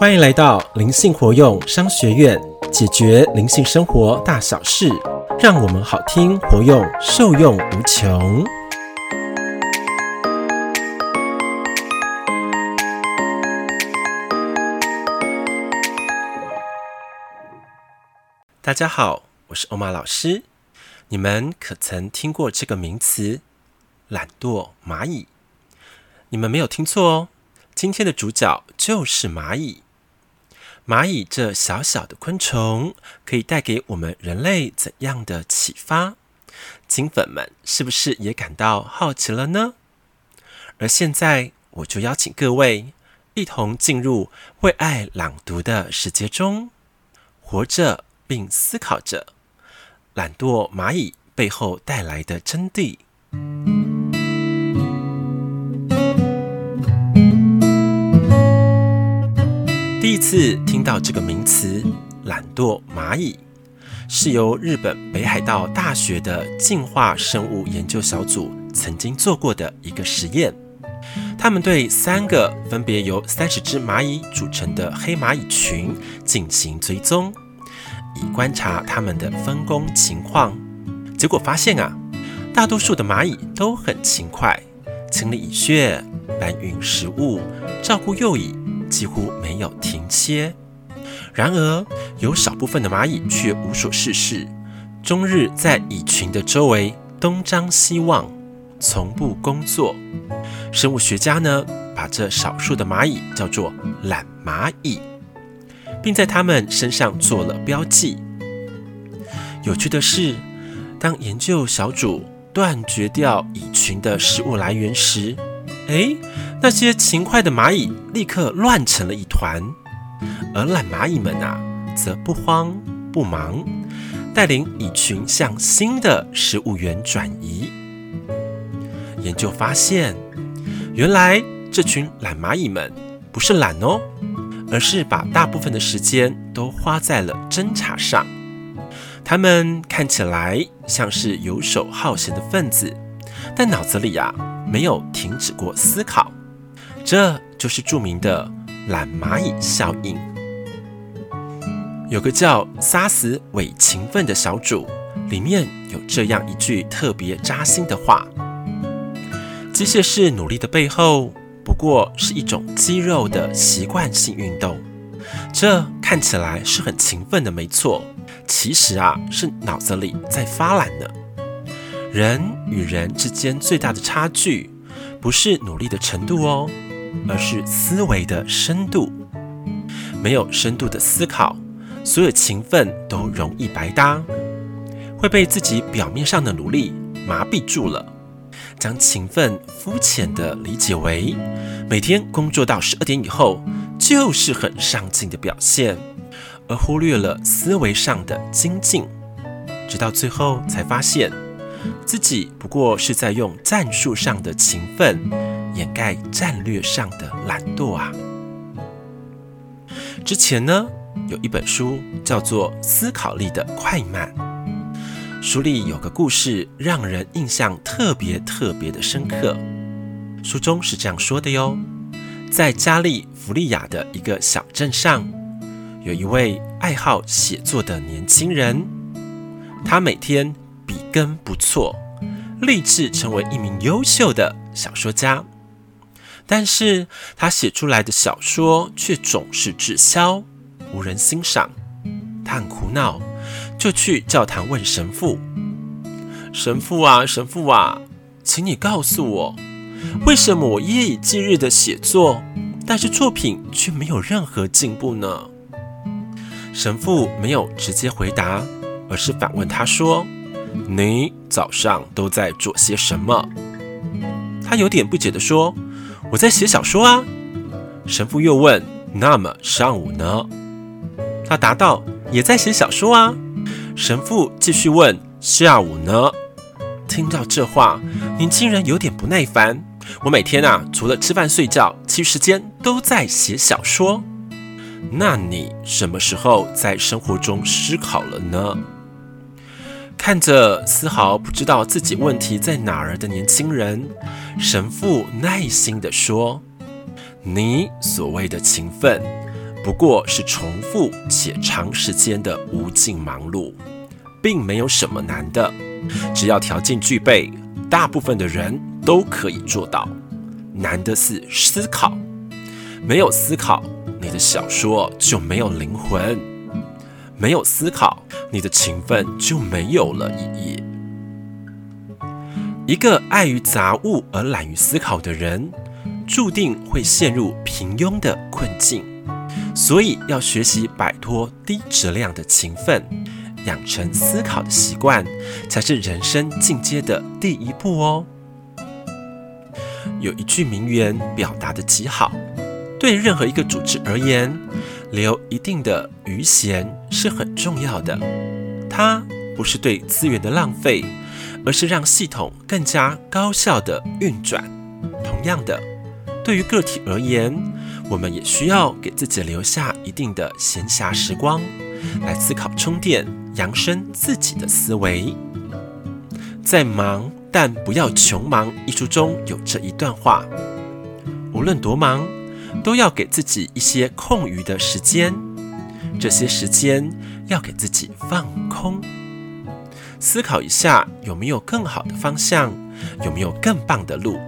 欢迎来到灵性活用商学院，解决灵性生活大小事，让我们好听活用，受用无穷。大家好，我是欧玛老师。你们可曾听过这个名词“懒惰蚂蚁”？你们没有听错哦。今天的主角就是蚂蚁。蚂蚁这小小的昆虫，可以带给我们人类怎样的启发？金粉们是不是也感到好奇了呢？而现在，我就邀请各位一同进入为爱朗读的世界中，活着并思考着懒惰蚂蚁背后带来的真谛。次听到这个名词“懒惰蚂蚁”，是由日本北海道大学的进化生物研究小组曾经做过的一个实验。他们对三个分别由三十只蚂蚁组成的黑蚂蚁群进行追踪，以观察它们的分工情况。结果发现啊，大多数的蚂蚁都很勤快，清理蚁穴、搬运食物、照顾幼蚁。几乎没有停歇。然而，有少部分的蚂蚁却无所事事，终日在蚁群的周围东张西望，从不工作。生物学家呢，把这少数的蚂蚁叫做懒蚂蚁，并在它们身上做了标记。有趣的是，当研究小组断绝掉蚁群的食物来源时，诶，那些勤快的蚂蚁立刻乱成了一团，而懒蚂蚁们啊，则不慌不忙，带领蚁群向新的食物源转移。研究发现，原来这群懒蚂蚁们不是懒哦，而是把大部分的时间都花在了侦查上。他们看起来像是游手好闲的分子，但脑子里呀、啊。没有停止过思考，这就是著名的懒蚂蚁效应。有个叫“杀死伪勤奋”的小组，里面有这样一句特别扎心的话：“机械式努力的背后，不过是一种肌肉的习惯性运动。这看起来是很勤奋的，没错，其实啊，是脑子里在发懒呢。”人与人之间最大的差距，不是努力的程度哦，而是思维的深度。没有深度的思考，所有勤奋都容易白搭，会被自己表面上的努力麻痹住了，将勤奋肤浅地理解为每天工作到十二点以后就是很上进的表现，而忽略了思维上的精进，直到最后才发现。自己不过是在用战术上的勤奋掩盖战略上的懒惰啊！之前呢，有一本书叫做《思考力的快慢》，书里有个故事让人印象特别特别的深刻。书中是这样说的哟：在加利福利亚的一个小镇上，有一位爱好写作的年轻人，他每天。笔耕不辍，立志成为一名优秀的小说家。但是他写出来的小说却总是滞销，无人欣赏。他很苦恼，就去教堂问神父：“神父啊，神父啊，请你告诉我，为什么我夜以继日的写作，但是作品却没有任何进步呢？”神父没有直接回答，而是反问他说。你早上都在做些什么？他有点不解地说：“我在写小说啊。”神父又问：“那么上午呢？”他答道：“也在写小说啊。”神父继续问：“下午呢？”听到这话，年轻人有点不耐烦：“我每天啊，除了吃饭睡觉，其余时间都在写小说。那你什么时候在生活中思考了呢？”看着丝毫不知道自己问题在哪儿的年轻人，神父耐心地说：“你所谓的勤奋，不过是重复且长时间的无尽忙碌，并没有什么难的。只要条件具备，大部分的人都可以做到。难的是思考，没有思考，你的小说就没有灵魂；没有思考，你的勤奋就没有了意义。一个爱于杂物而懒于思考的人，注定会陷入平庸的困境。所以，要学习摆脱低质量的勤奋，养成思考的习惯，才是人生进阶的第一步哦。有一句名言表达得极好：对任何一个组织而言，留一定的余闲是很重要的。它不是对资源的浪费。而是让系统更加高效地运转。同样的，对于个体而言，我们也需要给自己留下一定的闲暇时光，来思考、充电、扬升自己的思维。在《忙但不要穷忙》一书中有这一段话：无论多忙，都要给自己一些空余的时间，这些时间要给自己放空。思考一下，有没有更好的方向？有没有更棒的路？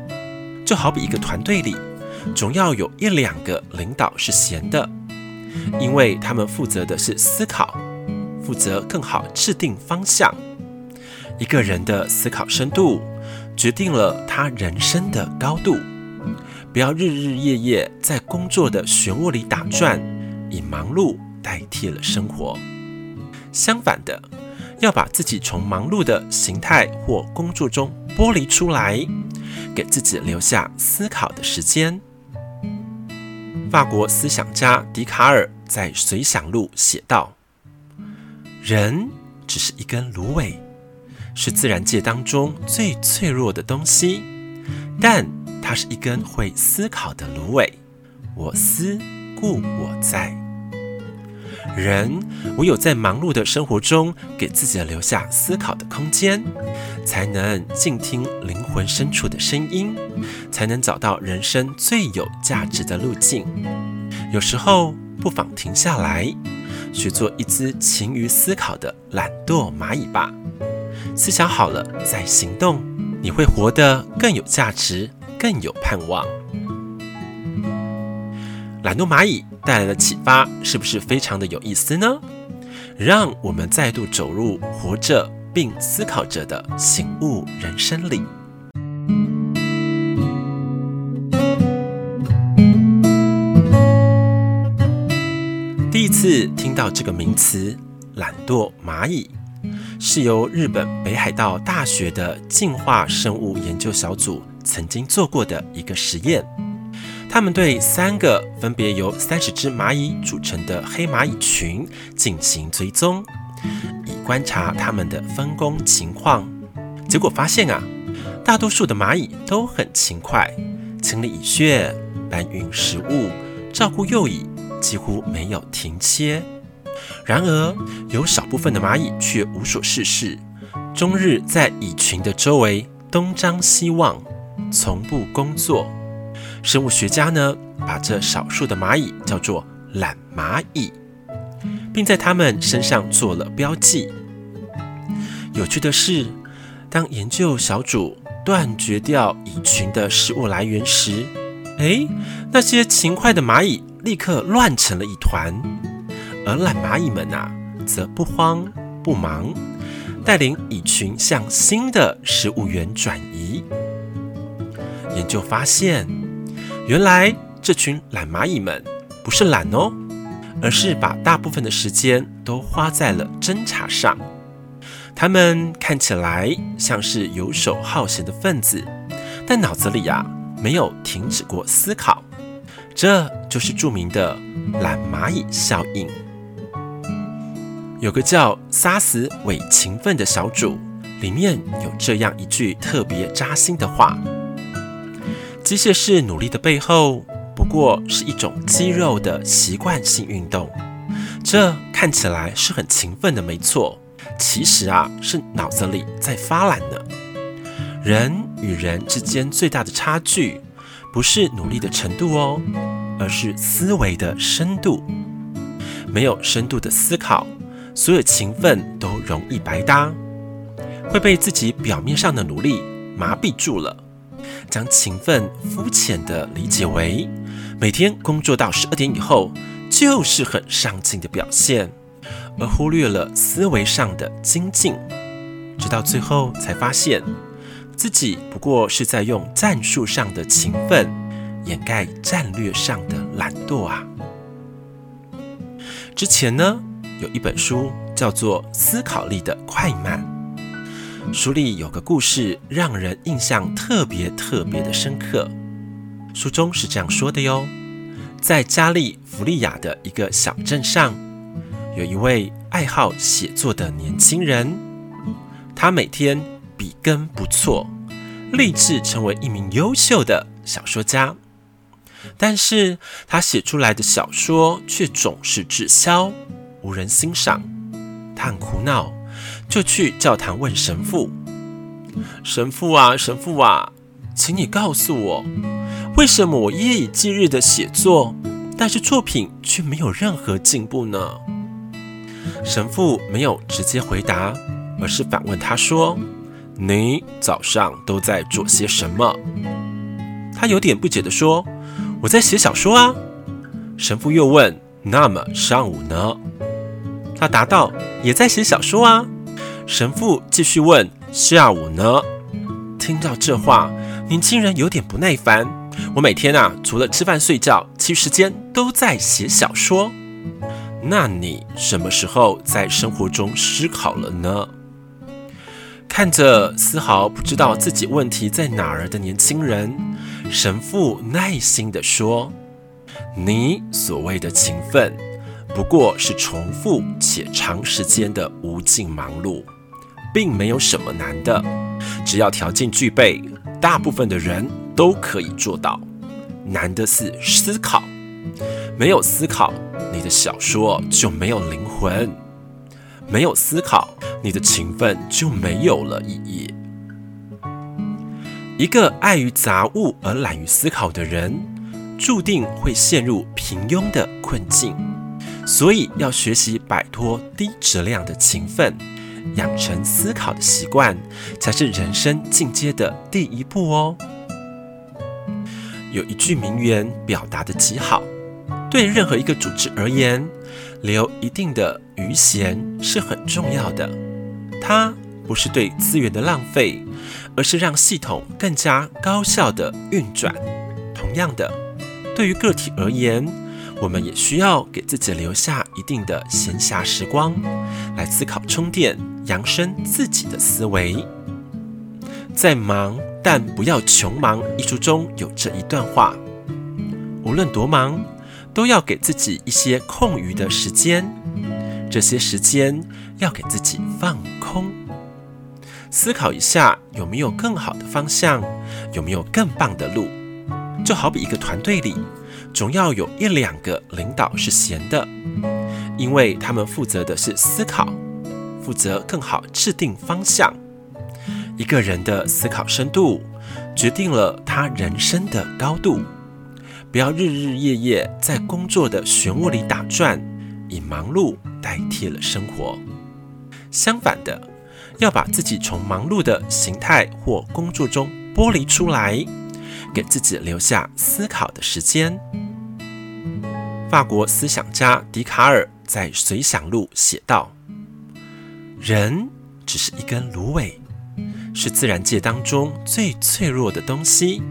就好比一个团队里，总要有一两个领导是闲的，因为他们负责的是思考，负责更好制定方向。一个人的思考深度，决定了他人生的高度。不要日日夜夜在工作的漩涡里打转，以忙碌代替了生活。相反的。要把自己从忙碌的形态或工作中剥离出来，给自己留下思考的时间。法国思想家笛卡尔在《随想录》写道：“人只是一根芦苇，是自然界当中最脆弱的东西，但它是一根会思考的芦苇。我思故我在。”人唯有在忙碌的生活中，给自己留下思考的空间，才能静听灵魂深处的声音，才能找到人生最有价值的路径。有时候，不妨停下来，学做一只勤于思考的懒惰蚂蚁吧。思想好了再行动，你会活得更有价值，更有盼望。懒惰蚂蚁带来的启发是不是非常的有意思呢？让我们再度走入活着并思考着的醒悟人生里。第一次听到这个名词“懒惰蚂蚁”，是由日本北海道大学的进化生物研究小组曾经做过的一个实验。他们对三个分别由三十只蚂蚁组成的黑蚂蚁群进行追踪，以观察它们的分工情况。结果发现啊，大多数的蚂蚁都很勤快，清理蚁穴、搬运食物、照顾幼蚁，几乎没有停歇。然而，有少部分的蚂蚁却无所事事，终日在蚁群的周围东张西望，从不工作。生物学家呢，把这少数的蚂蚁叫做懒蚂蚁，并在它们身上做了标记。有趣的是，当研究小组断绝掉蚁群的食物来源时，诶，那些勤快的蚂蚁立刻乱成了一团，而懒蚂蚁们啊，则不慌不忙，带领蚁群向新的食物源转移。研究发现。原来这群懒蚂蚁们不是懒哦，而是把大部分的时间都花在了侦查上。他们看起来像是游手好闲的分子，但脑子里呀没有停止过思考。这就是著名的懒蚂蚁效应。有个叫“杀死伪勤奋”的小组，里面有这样一句特别扎心的话。机械式努力的背后，不过是一种肌肉的习惯性运动。这看起来是很勤奋的，没错。其实啊，是脑子里在发懒呢。人与人之间最大的差距，不是努力的程度哦，而是思维的深度。没有深度的思考，所有勤奋都容易白搭，会被自己表面上的努力麻痹住了，将勤奋肤浅地理解为每天工作到十二点以后就是很上进的表现，而忽略了思维上的精进，直到最后才发现自己不过是在用战术上的勤奋掩盖战略上的懒惰啊。之前呢，有一本书叫做《思考力的快慢》，书里有个故事让人印象特别特别的深刻。书中是这样说的哟：在加利福利亚的一个小镇上，有一位爱好写作的年轻人，他每天笔耕不辍，立志成为一名优秀的小说家。但是他写出来的小说却总是滞销，无人欣赏。他很苦恼，就去教堂问神父：“神父啊，神父啊，请你告诉我，为什么我夜以继日的写作，但是作品却没有任何进步呢？”神父没有直接回答，而是反问他说：“你早上都在做些什么？”他有点不解地说。我在写小说啊。神父又问：“那么上午呢？”他答道：“也在写小说啊。”神父继续问：“下午呢？”听到这话，年轻人有点不耐烦。我每天啊，除了吃饭睡觉，其余时间都在写小说。那你什么时候在生活中思考了呢？看着丝毫不知道自己问题在哪儿的年轻人，神父耐心地说：“你所谓的勤奋，不过是重复且长时间的无尽忙碌，并没有什么难的。只要条件具备，大部分的人都可以做到。难的是思考，没有思考，你的小说就没有灵魂；没有思考。”你的勤奋就没有了意义。一个爱于杂物而懒于思考的人，注定会陷入平庸的困境。所以，要学习摆脱低质量的勤奋，养成思考的习惯，才是人生进阶的第一步哦。有一句名言表达得极好：对任何一个组织而言，留一定的余闲是很重要的。它不是对资源的浪费，而是让系统更加高效地运转。同样的，对于个体而言，我们也需要给自己留下一定的闲暇时光，来思考、充电、扬升自己的思维。在忙但不要穷忙一书中有这一段话：无论多忙，都要给自己一些空余的时间。这些时间要给自己放空，思考一下有没有更好的方向，有没有更棒的路。就好比一个团队里，总要有一两个领导是闲的，因为他们负责的是思考，负责更好制定方向。一个人的思考深度，决定了他人生的高度。不要日日夜夜在工作的漩涡里打转，以忙碌。代替了生活。相反的，要把自己从忙碌的形态或工作中剥离出来，给自己留下思考的时间。法国思想家笛卡尔在《随想录》写道：“人只是一根芦苇，是自然界当中最脆弱的东西，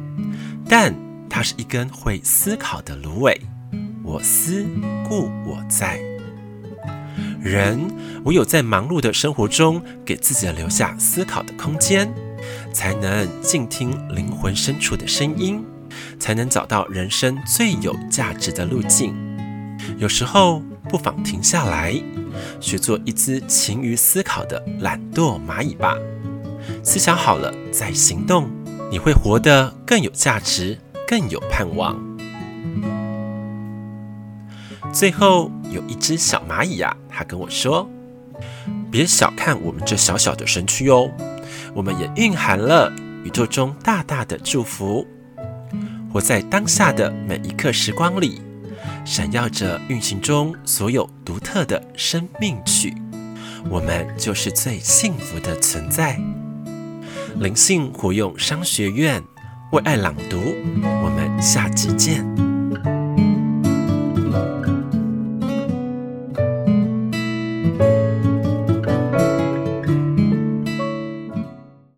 但它是一根会思考的芦苇。我思故我在。”人唯有在忙碌的生活中，给自己留下思考的空间，才能静听灵魂深处的声音，才能找到人生最有价值的路径。有时候不妨停下来，学做一只勤于思考的懒惰蚂蚁吧。思想好了再行动，你会活得更有价值，更有盼望。最后有一只小蚂蚁呀，它跟我说：“别小看我们这小小的身躯哦，我们也蕴含了宇宙中大大的祝福。活在当下的每一刻时光里，闪耀着运行中所有独特的生命曲。我们就是最幸福的存在。灵性活用商学院为爱朗读，我们下集见。